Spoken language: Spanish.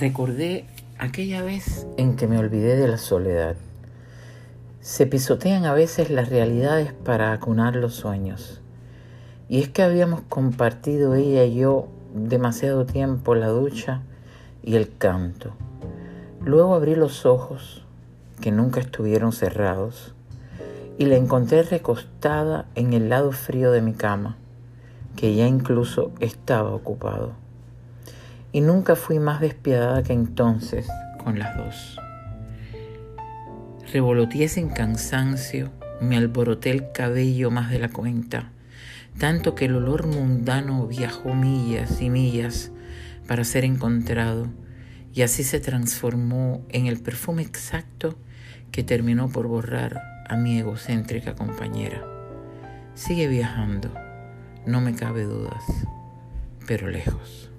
Recordé aquella vez en que me olvidé de la soledad. Se pisotean a veces las realidades para acunar los sueños. Y es que habíamos compartido ella y yo demasiado tiempo la ducha y el canto. Luego abrí los ojos, que nunca estuvieron cerrados, y la encontré recostada en el lado frío de mi cama, que ya incluso estaba ocupado y nunca fui más despiadada que entonces con las dos. Revoloteé sin cansancio, me alboroté el cabello más de la cuenta, tanto que el olor mundano viajó millas y millas para ser encontrado, y así se transformó en el perfume exacto que terminó por borrar a mi egocéntrica compañera. Sigue viajando, no me cabe dudas, pero lejos.